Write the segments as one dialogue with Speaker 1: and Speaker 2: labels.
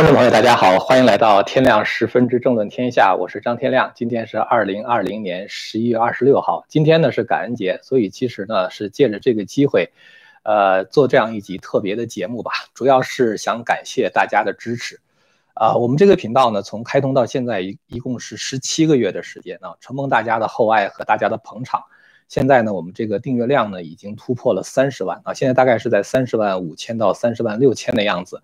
Speaker 1: 观众朋友，大家好，欢迎来到天亮十分之政论天下，我是张天亮。今天是二零二零年十一月二十六号，今天呢是感恩节，所以其实呢是借着这个机会，呃，做这样一集特别的节目吧，主要是想感谢大家的支持。啊，我们这个频道呢，从开通到现在一一共是十七个月的时间啊，承蒙大家的厚爱和大家的捧场，现在呢，我们这个订阅量呢已经突破了三十万啊，现在大概是在三十万五千到三十万六千的样子。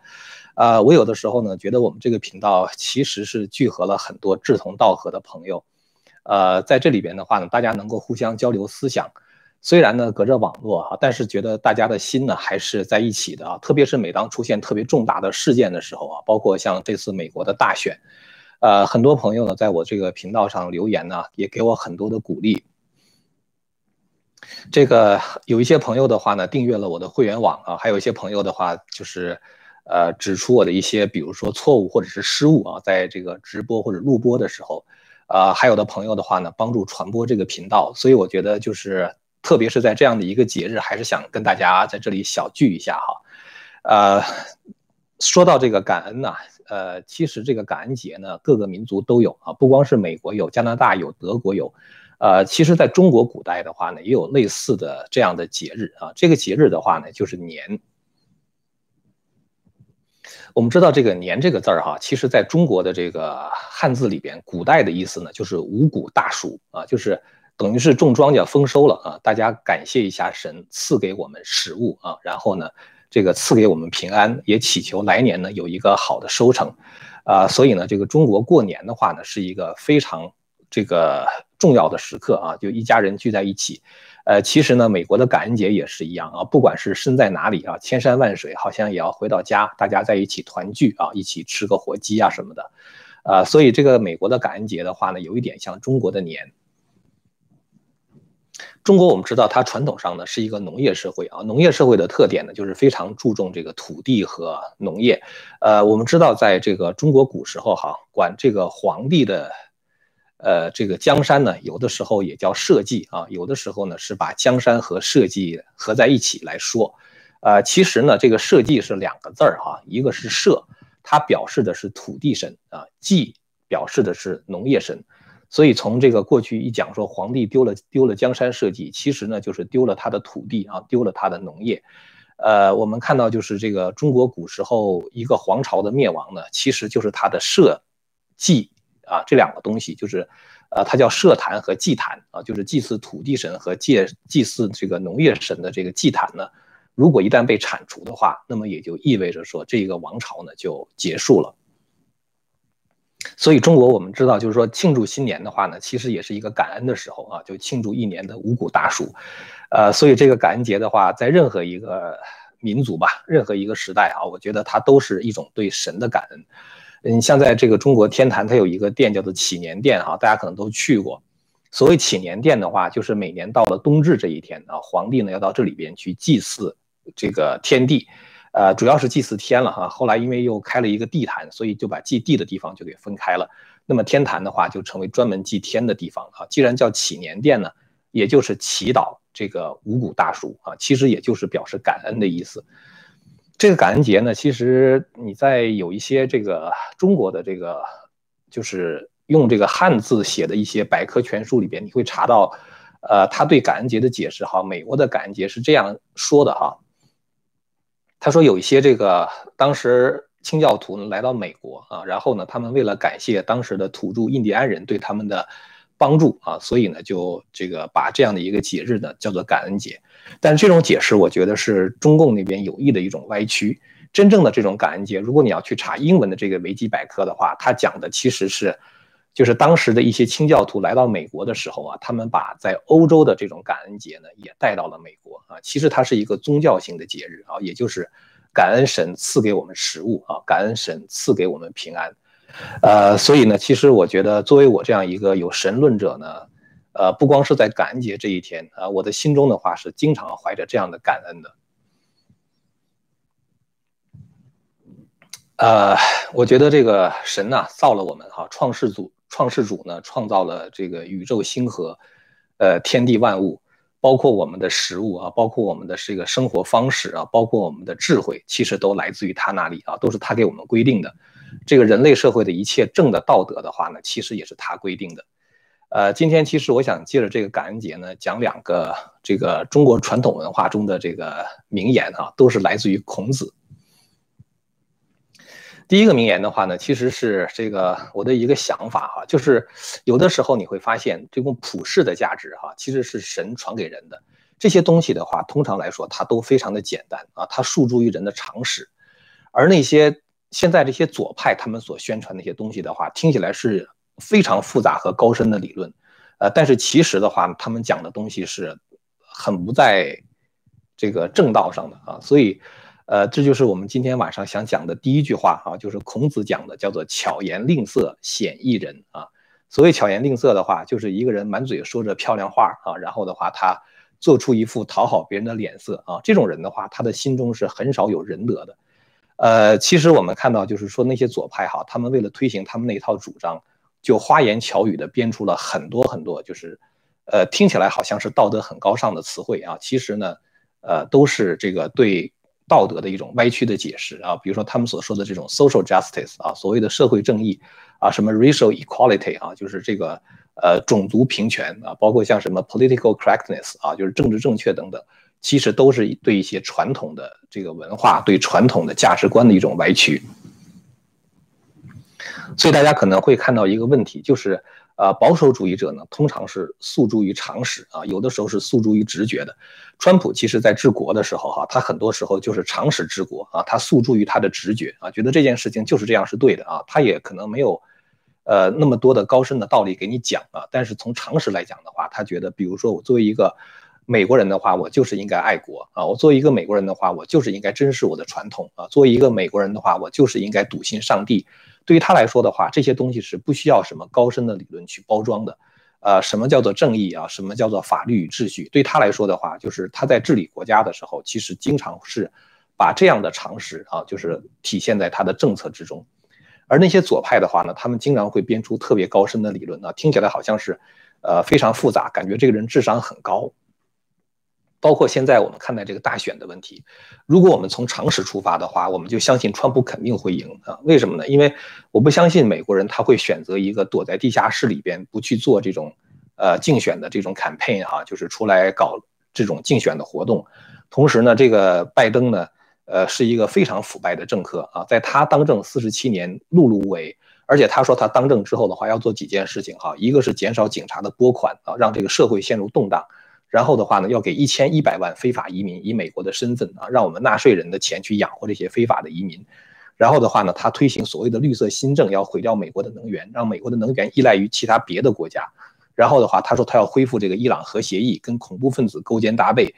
Speaker 1: 呃，我有的时候呢，觉得我们这个频道其实是聚合了很多志同道合的朋友，呃，在这里边的话呢，大家能够互相交流思想，虽然呢隔着网络哈，但是觉得大家的心呢还是在一起的啊。特别是每当出现特别重大的事件的时候啊，包括像这次美国的大选，呃，很多朋友呢在我这个频道上留言呢，也给我很多的鼓励。这个有一些朋友的话呢，订阅了我的会员网啊，还有一些朋友的话就是。呃，指出我的一些，比如说错误或者是失误啊，在这个直播或者录播的时候，呃，还有的朋友的话呢，帮助传播这个频道，所以我觉得就是，特别是在这样的一个节日，还是想跟大家在这里小聚一下哈。呃，说到这个感恩呢，呃，其实这个感恩节呢，各个民族都有啊，不光是美国有，加拿大有，德国有，呃，其实在中国古代的话呢，也有类似的这样的节日啊。这个节日的话呢，就是年。我们知道这个“年”这个字儿哈，其实在中国的这个汉字里边，古代的意思呢，就是五谷大熟啊，就是等于是种庄稼丰收了啊，大家感谢一下神赐给我们食物啊，然后呢，这个赐给我们平安，也祈求来年呢有一个好的收成，啊，所以呢，这个中国过年的话呢，是一个非常这个重要的时刻啊，就一家人聚在一起。呃，其实呢，美国的感恩节也是一样啊，不管是身在哪里啊，千山万水，好像也要回到家，大家在一起团聚啊，一起吃个火鸡啊什么的，呃，所以这个美国的感恩节的话呢，有一点像中国的年。中国我们知道，它传统上呢是一个农业社会啊，农业社会的特点呢就是非常注重这个土地和农业。呃，我们知道，在这个中国古时候哈，管这个皇帝的。呃，这个江山呢，有的时候也叫社稷啊，有的时候呢是把江山和社稷合在一起来说。呃，其实呢，这个社稷是两个字儿哈，一个是社，它表示的是土地神啊，稷表示的是农业神。所以从这个过去一讲说皇帝丢了丢了江山社稷，其实呢就是丢了他的土地啊，丢了他的农业。呃，我们看到就是这个中国古时候一个皇朝的灭亡呢，其实就是他的社稷。啊，这两个东西就是，呃，它叫社坛和祭坛啊，就是祭祀土地神和祭祭祀这个农业神的这个祭坛呢，如果一旦被铲除的话，那么也就意味着说这个王朝呢就结束了。所以中国我们知道，就是说庆祝新年的话呢，其实也是一个感恩的时候啊，就庆祝一年的五谷大熟。呃，所以这个感恩节的话，在任何一个民族吧，任何一个时代啊，我觉得它都是一种对神的感恩。嗯，像在这个中国天坛，它有一个殿叫做祈年殿哈，大家可能都去过。所谓祈年殿的话，就是每年到了冬至这一天啊，皇帝呢要到这里边去祭祀这个天地，呃，主要是祭祀天了哈。后来因为又开了一个地坛，所以就把祭地的地方就给分开了。那么天坛的话，就成为专门祭天的地方啊。既然叫祈年殿呢，也就是祈祷这个五谷大叔啊，其实也就是表示感恩的意思。这个感恩节呢，其实你在有一些这个中国的这个，就是用这个汉字写的一些百科全书里边，你会查到，呃，他对感恩节的解释哈，美国的感恩节是这样说的哈，他说有一些这个当时清教徒呢来到美国啊，然后呢，他们为了感谢当时的土著印第安人对他们的。帮助啊，所以呢，就这个把这样的一个节日呢叫做感恩节，但这种解释我觉得是中共那边有意的一种歪曲。真正的这种感恩节，如果你要去查英文的这个维基百科的话，它讲的其实是，就是当时的一些清教徒来到美国的时候啊，他们把在欧洲的这种感恩节呢也带到了美国啊。其实它是一个宗教性的节日啊，也就是感恩神赐给我们食物啊，感恩神赐给我们平安。呃，所以呢，其实我觉得，作为我这样一个有神论者呢，呃，不光是在感恩节这一天啊，我的心中的话是经常怀着这样的感恩的。呃，我觉得这个神呐，造了我们哈，创世主，创世主呢，创造了这个宇宙星河，呃，天地万物，包括我们的食物啊，包括我们的这个生活方式啊，包括我们的智慧，其实都来自于他那里啊，都是他给我们规定的。这个人类社会的一切正的道德的话呢，其实也是他规定的。呃，今天其实我想借着这个感恩节呢，讲两个这个中国传统文化中的这个名言啊，都是来自于孔子。第一个名言的话呢，其实是这个我的一个想法哈，就是有的时候你会发现，这种普世的价值哈，其实是神传给人的这些东西的话，通常来说它都非常的简单啊，它诉诸于人的常识。而那些现在这些左派他们所宣传那些东西的话，听起来是非常复杂和高深的理论，呃，但是其实的话，他们讲的东西是很不在这个正道上的啊，所以。呃，这就是我们今天晚上想讲的第一句话啊，就是孔子讲的，叫做“巧言令色，鲜矣仁”啊。所谓巧言令色的话，就是一个人满嘴说着漂亮话啊，然后的话他做出一副讨好别人的脸色啊，这种人的话，他的心中是很少有仁德的。呃，其实我们看到，就是说那些左派哈，他们为了推行他们那一套主张，就花言巧语的编出了很多很多，就是呃听起来好像是道德很高尚的词汇啊，其实呢，呃都是这个对。道德的一种歪曲的解释啊，比如说他们所说的这种 social justice 啊，所谓的社会正义啊，什么 racial equality 啊，就是这个呃种族平权啊，包括像什么 political correctness 啊，就是政治正确等等，其实都是对一些传统的这个文化、对传统的价值观的一种歪曲。所以大家可能会看到一个问题，就是。呃，保守主义者呢，通常是诉诸于常识啊，有的时候是诉诸于直觉的。川普其实在治国的时候哈，他很多时候就是常识治国啊，他诉诸于他的直觉啊，觉得这件事情就是这样是对的啊，他也可能没有，呃，那么多的高深的道理给你讲啊，但是从常识来讲的话，他觉得，比如说我作为一个美国人的话，我就是应该爱国啊，我作为一个美国人的话，我就是应该珍视我的传统啊，作为一个美国人的话，我就是应该笃信上帝。对于他来说的话，这些东西是不需要什么高深的理论去包装的。呃，什么叫做正义啊？什么叫做法律与秩序？对他来说的话，就是他在治理国家的时候，其实经常是把这样的常识啊，就是体现在他的政策之中。而那些左派的话呢，他们经常会编出特别高深的理论啊，听起来好像是，呃，非常复杂，感觉这个人智商很高。包括现在我们看待这个大选的问题，如果我们从常识出发的话，我们就相信川普肯定会赢啊？为什么呢？因为我不相信美国人他会选择一个躲在地下室里边不去做这种呃竞选的这种 campaign 哈，就是出来搞这种竞选的活动。同时呢，这个拜登呢，呃，是一个非常腐败的政客啊，在他当政四十七年碌碌无为，而且他说他当政之后的话要做几件事情哈，一个是减少警察的拨款啊，让这个社会陷入动荡。然后的话呢，要给一千一百万非法移民以美国的身份啊，让我们纳税人的钱去养活这些非法的移民。然后的话呢，他推行所谓的绿色新政，要毁掉美国的能源，让美国的能源依赖于其他别的国家。然后的话，他说他要恢复这个伊朗核协议，跟恐怖分子勾肩搭背。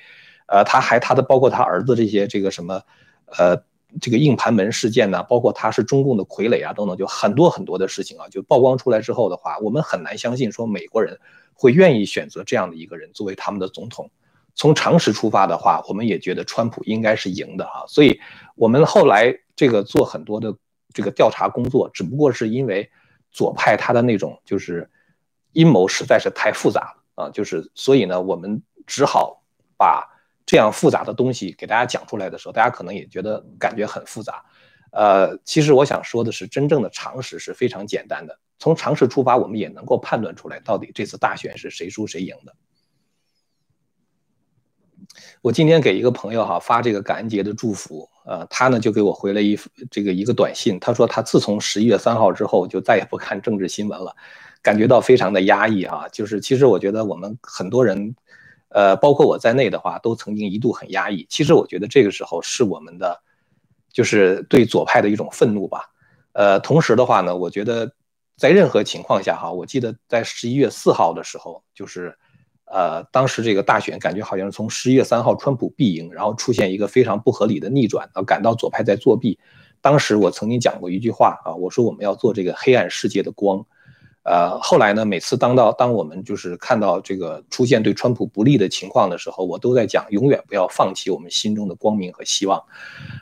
Speaker 1: 呃，他还他的包括他儿子这些这个什么，呃，这个硬盘门事件呢，包括他是中共的傀儡啊等等，就很多很多的事情啊，就曝光出来之后的话，我们很难相信说美国人。会愿意选择这样的一个人作为他们的总统。从常识出发的话，我们也觉得川普应该是赢的啊。所以，我们后来这个做很多的这个调查工作，只不过是因为左派他的那种就是阴谋实在是太复杂了啊。就是所以呢，我们只好把这样复杂的东西给大家讲出来的时候，大家可能也觉得感觉很复杂。呃，其实我想说的是，真正的常识是非常简单的。从常识出发，我们也能够判断出来，到底这次大选是谁输谁赢的。我今天给一个朋友哈发这个感恩节的祝福，呃，他呢就给我回了一这个一个短信，他说他自从十一月三号之后就再也不看政治新闻了，感觉到非常的压抑啊。就是其实我觉得我们很多人，呃，包括我在内的话，都曾经一度很压抑。其实我觉得这个时候是我们的，就是对左派的一种愤怒吧。呃，同时的话呢，我觉得。在任何情况下，哈，我记得在十一月四号的时候，就是，呃，当时这个大选感觉好像是从十一月三号川普必赢，然后出现一个非常不合理的逆转，啊，感到左派在作弊。当时我曾经讲过一句话啊，我说我们要做这个黑暗世界的光。呃，后来呢，每次当到当我们就是看到这个出现对川普不利的情况的时候，我都在讲永远不要放弃我们心中的光明和希望。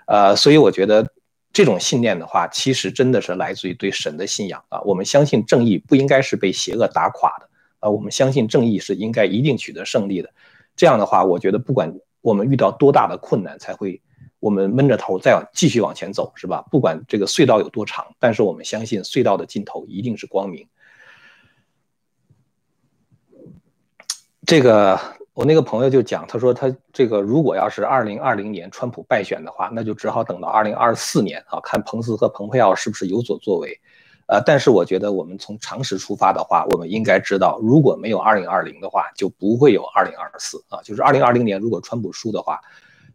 Speaker 1: 呃，所以我觉得。这种信念的话，其实真的是来自于对神的信仰啊。我们相信正义不应该是被邪恶打垮的啊。我们相信正义是应该一定取得胜利的。这样的话，我觉得不管我们遇到多大的困难，才会。我们闷着头再往继续往前走，是吧？不管这个隧道有多长，但是我们相信隧道的尽头一定是光明。这个我那个朋友就讲，他说他这个如果要是二零二零年川普败选的话，那就只好等到二零二四年啊，看彭斯和蓬佩奥是不是有所作为。呃，但是我觉得我们从常识出发的话，我们应该知道，如果没有二零二零的话，就不会有二零二四啊。就是二零二零年如果川普输的话，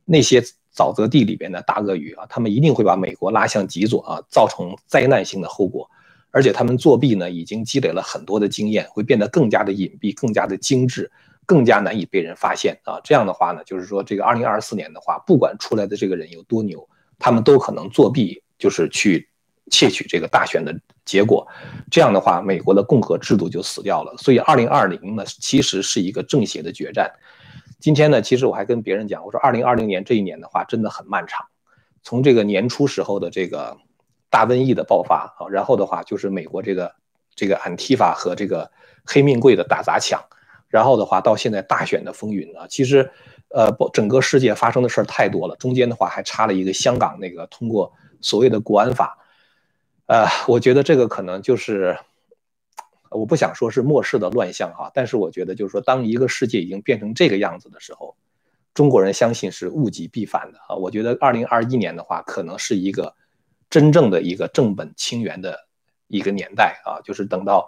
Speaker 1: 那些沼泽地里边的大鳄鱼啊，他们一定会把美国拉向极左啊，造成灾难性的后果。而且他们作弊呢，已经积累了很多的经验，会变得更加的隐蔽、更加的精致、更加难以被人发现啊。这样的话呢，就是说这个二零二四年的话，不管出来的这个人有多牛，他们都可能作弊，就是去窃取这个大选的结果。这样的话，美国的共和制度就死掉了。所以二零二零呢，其实是一个正邪的决战。今天呢，其实我还跟别人讲，我说二零二零年这一年的话，真的很漫长。从这个年初时候的这个。大瘟疫的爆发啊，然后的话就是美国这个这个安提法和这个黑命贵的打砸抢，然后的话到现在大选的风云啊，其实呃不整个世界发生的事儿太多了，中间的话还差了一个香港那个通过所谓的国安法，呃，我觉得这个可能就是我不想说是末世的乱象哈，但是我觉得就是说当一个世界已经变成这个样子的时候，中国人相信是物极必反的啊，我觉得二零二一年的话可能是一个。真正的一个正本清源的一个年代啊，就是等到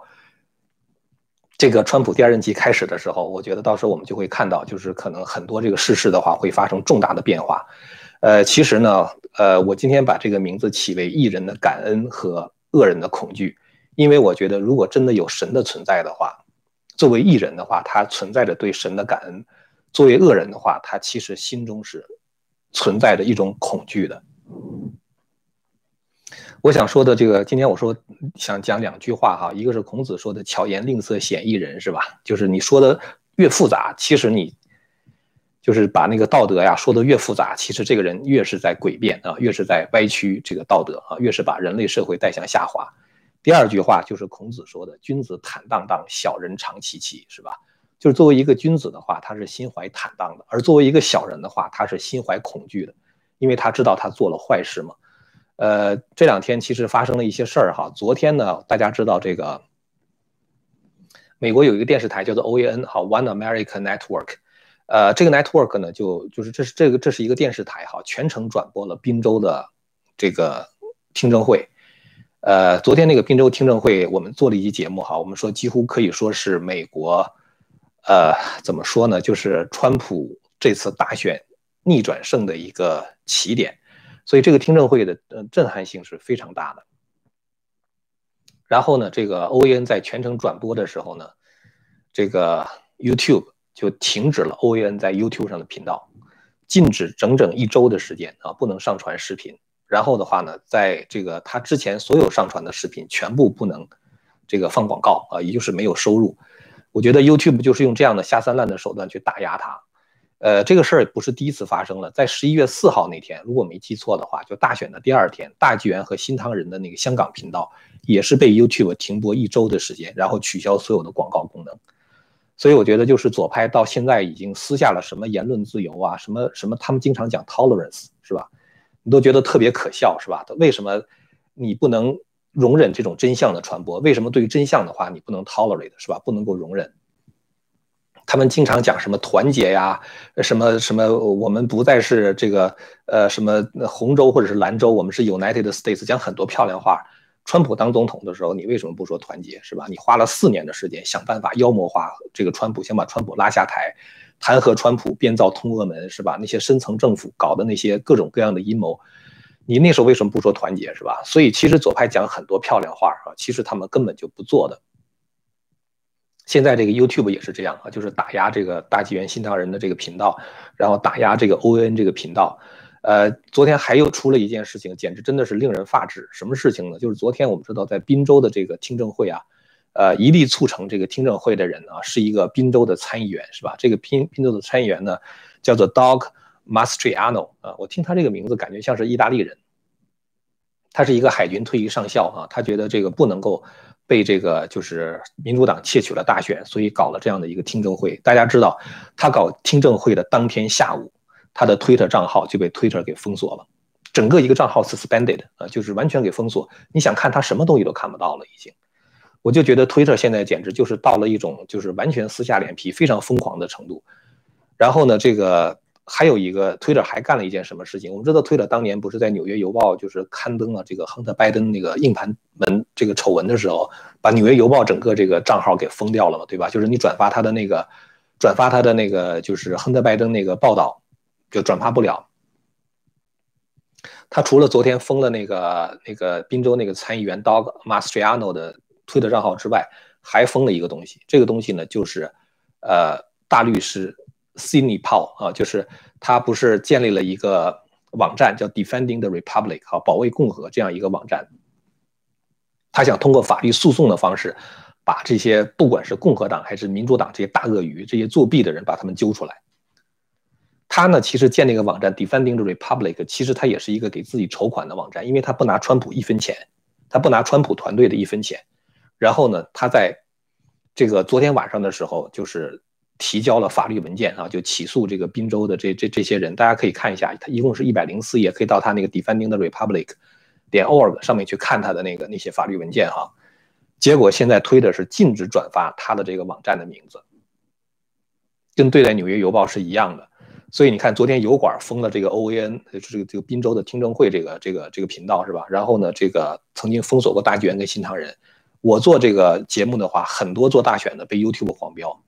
Speaker 1: 这个川普第二任期开始的时候，我觉得到时候我们就会看到，就是可能很多这个世事的话会发生重大的变化。呃，其实呢，呃，我今天把这个名字起为“艺人的感恩和恶人的恐惧”，因为我觉得如果真的有神的存在的话，作为艺人的话，他存在着对神的感恩；作为恶人的话，他其实心中是存在着一种恐惧的。我想说的这个，今天我说想讲两句话哈，一个是孔子说的“巧言令色，鲜矣仁”，是吧？就是你说的越复杂，其实你就是把那个道德呀说的越复杂，其实这个人越是在诡辩啊，越是在歪曲这个道德啊，越是把人类社会带向下滑。第二句话就是孔子说的“君子坦荡荡，小人长戚戚”，是吧？就是作为一个君子的话，他是心怀坦荡的；而作为一个小人的话，他是心怀恐惧的，因为他知道他做了坏事嘛。呃，这两天其实发生了一些事儿哈。昨天呢，大家知道这个美国有一个电视台叫做 OAN 哈，One American Network。呃，这个 network 呢，就就是这是这个这是一个电视台哈，全程转播了宾州的这个听证会。呃，昨天那个宾州听证会，我们做了一期节目哈，我们说几乎可以说是美国，呃，怎么说呢，就是川普这次大选逆转胜的一个起点。所以这个听证会的呃震撼性是非常大的。然后呢，这个 OAN 在全程转播的时候呢，这个 YouTube 就停止了 OAN 在 YouTube 上的频道，禁止整整一周的时间啊，不能上传视频。然后的话呢，在这个他之前所有上传的视频全部不能这个放广告啊，也就是没有收入。我觉得 YouTube 就是用这样的下三滥的手段去打压他。呃，这个事儿不是第一次发生了。在十一月四号那天，如果没记错的话，就大选的第二天，大纪元和新唐人的那个香港频道也是被 YouTube 停播一周的时间，然后取消所有的广告功能。所以我觉得，就是左派到现在已经撕下了什么言论自由啊，什么什么，他们经常讲 tolerance 是吧？你都觉得特别可笑是吧？为什么你不能容忍这种真相的传播？为什么对于真相的话，你不能 tolerate 是吧？不能够容忍？他们经常讲什么团结呀，什么什么，我们不再是这个呃什么红州或者是蓝州，我们是 United States，讲很多漂亮话。川普当总统的时候，你为什么不说团结，是吧？你花了四年的时间想办法妖魔化这个川普，想把川普拉下台，弹劾川普，编造通俄门，是吧？那些深层政府搞的那些各种各样的阴谋，你那时候为什么不说团结，是吧？所以其实左派讲很多漂亮话啊，其实他们根本就不做的。现在这个 YouTube 也是这样啊，就是打压这个大纪元新唐人的这个频道，然后打压这个 O N 这个频道。呃，昨天还又出了一件事情，简直真的是令人发指。什么事情呢？就是昨天我们知道，在滨州的这个听证会啊，呃，一力促成这个听证会的人啊，是一个滨州的参议员，是吧？这个滨滨州的参议员呢，叫做 Doug Mastriano 啊，我听他这个名字感觉像是意大利人。他是一个海军退役上校啊，他觉得这个不能够。被这个就是民主党窃取了大选，所以搞了这样的一个听证会。大家知道，他搞听证会的当天下午，他的 Twitter 账号就被 Twitter 给封锁了，整个一个账号 suspended 啊，就是完全给封锁。你想看他什么东西都看不到了，已经。我就觉得 Twitter 现在简直就是到了一种就是完全撕下脸皮、非常疯狂的程度。然后呢，这个还有一个 Twitter 还干了一件什么事情？我们知道 Twitter 当年不是在《纽约邮报》就是刊登了这个亨特·拜登那个硬盘门这个丑闻的时候，把《纽约邮报》整个这个账号给封掉了嘛，对吧？就是你转发他的那个转发他的那个就是亨特·拜登那个报道。就转发不了。他除了昨天封了那个那个宾州那个参议员 Dog Mastriano 的推特账号之外，还封了一个东西。这个东西呢，就是呃大律师 Sidney Powell 啊，就是他不是建立了一个网站叫 Defending the Republic 啊，保卫共和这样一个网站。他想通过法律诉讼的方式，把这些不管是共和党还是民主党这些大鳄鱼、这些作弊的人，把他们揪出来。他呢，其实建那个网站 Defending the Republic，其实他也是一个给自己筹款的网站，因为他不拿川普一分钱，他不拿川普团队的一分钱。然后呢，他在这个昨天晚上的时候，就是提交了法律文件啊，就起诉这个宾州的这这这些人。大家可以看一下，他一共是一百零四页，可以到他那个 Defending the Republic 点 org 上面去看他的那个那些法律文件哈。结果现在推的是禁止转发他的这个网站的名字，跟对待纽约邮报是一样的。所以你看，昨天油管封了这个 O A N，这个这个滨州的听证会这个这个这个频道是吧？然后呢，这个曾经封锁过大纪元跟新唐人。我做这个节目的话，很多做大选的被 YouTube 黄标，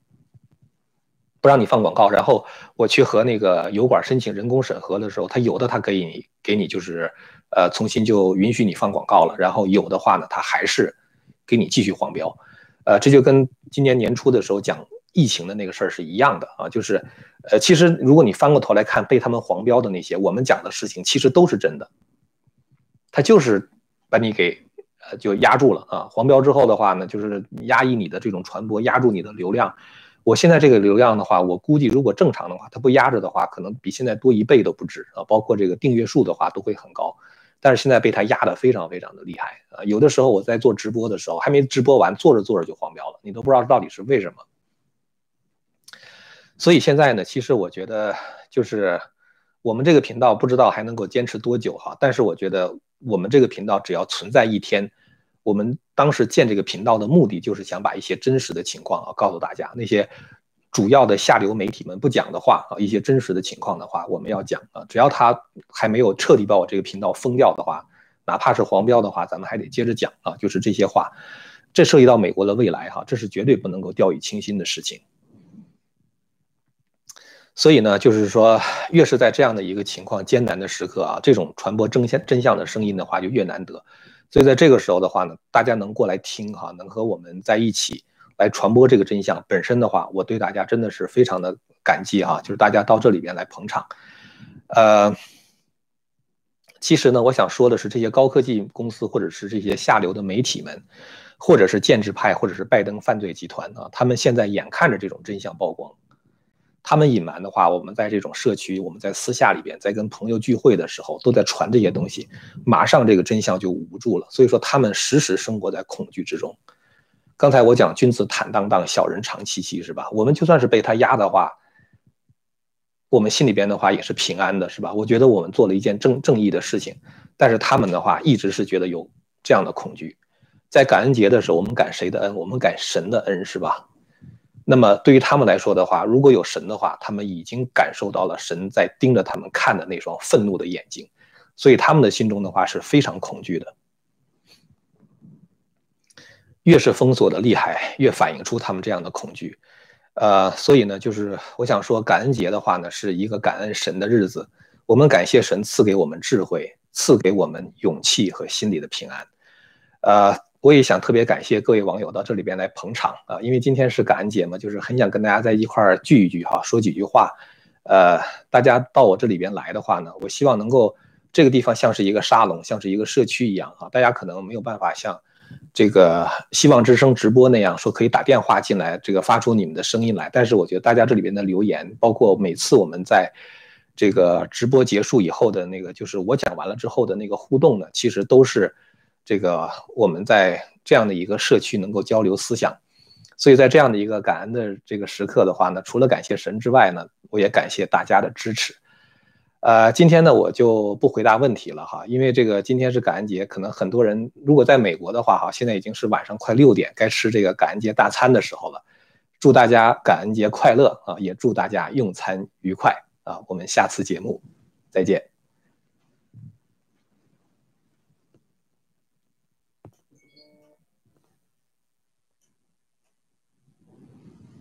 Speaker 1: 不让你放广告。然后我去和那个油管申请人工审核的时候，他有的他可以给你就是呃重新就允许你放广告了，然后有的话呢，他还是给你继续黄标。呃，这就跟今年年初的时候讲。疫情的那个事儿是一样的啊，就是，呃，其实如果你翻过头来看被他们黄标的那些，我们讲的事情其实都是真的，他就是把你给呃就压住了啊。黄标之后的话呢，就是压抑你的这种传播，压住你的流量。我现在这个流量的话，我估计如果正常的话，它不压着的话，可能比现在多一倍都不止啊。包括这个订阅数的话都会很高，但是现在被它压得非常非常的厉害啊。有的时候我在做直播的时候，还没直播完，做着做着就黄标了，你都不知道到底是为什么。所以现在呢，其实我觉得就是我们这个频道不知道还能够坚持多久哈。但是我觉得我们这个频道只要存在一天，我们当时建这个频道的目的就是想把一些真实的情况啊告诉大家。那些主要的下流媒体们不讲的话啊，一些真实的情况的话，我们要讲啊。只要他还没有彻底把我这个频道封掉的话，哪怕是黄标的话，咱们还得接着讲啊。就是这些话，这涉及到美国的未来哈，这是绝对不能够掉以轻心的事情。所以呢，就是说，越是在这样的一个情况艰难的时刻啊，这种传播真相真相的声音的话就越难得。所以在这个时候的话呢，大家能过来听哈，能和我们在一起来传播这个真相本身的话，我对大家真的是非常的感激哈。就是大家到这里边来捧场。呃，其实呢，我想说的是，这些高科技公司或者是这些下流的媒体们，或者是建制派，或者是拜登犯罪集团啊，他们现在眼看着这种真相曝光。他们隐瞒的话，我们在这种社区，我们在私下里边，在跟朋友聚会的时候，都在传这些东西，马上这个真相就捂不住了。所以说，他们时时生活在恐惧之中。刚才我讲君子坦荡荡，小人长戚戚，是吧？我们就算是被他压的话，我们心里边的话也是平安的，是吧？我觉得我们做了一件正正义的事情，但是他们的话一直是觉得有这样的恐惧。在感恩节的时候，我们感谁的恩？我们感神的恩，是吧？那么对于他们来说的话，如果有神的话，他们已经感受到了神在盯着他们看的那双愤怒的眼睛，所以他们的心中的话是非常恐惧的。越是封锁的厉害，越反映出他们这样的恐惧。呃，所以呢，就是我想说，感恩节的话呢，是一个感恩神的日子，我们感谢神赐给我们智慧，赐给我们勇气和心里的平安。呃。我也想特别感谢各位网友到这里边来捧场啊，因为今天是感恩节嘛，就是很想跟大家在一块儿聚一聚哈，说几句话。呃，大家到我这里边来的话呢，我希望能够这个地方像是一个沙龙，像是一个社区一样哈。大家可能没有办法像这个希望之声直播那样说可以打电话进来，这个发出你们的声音来。但是我觉得大家这里边的留言，包括每次我们在这个直播结束以后的那个，就是我讲完了之后的那个互动呢，其实都是。这个我们在这样的一个社区能够交流思想，所以在这样的一个感恩的这个时刻的话呢，除了感谢神之外呢，我也感谢大家的支持。呃，今天呢我就不回答问题了哈，因为这个今天是感恩节，可能很多人如果在美国的话哈，现在已经是晚上快六点，该吃这个感恩节大餐的时候了。祝大家感恩节快乐啊！也祝大家用餐愉快啊！我们下次节目再见。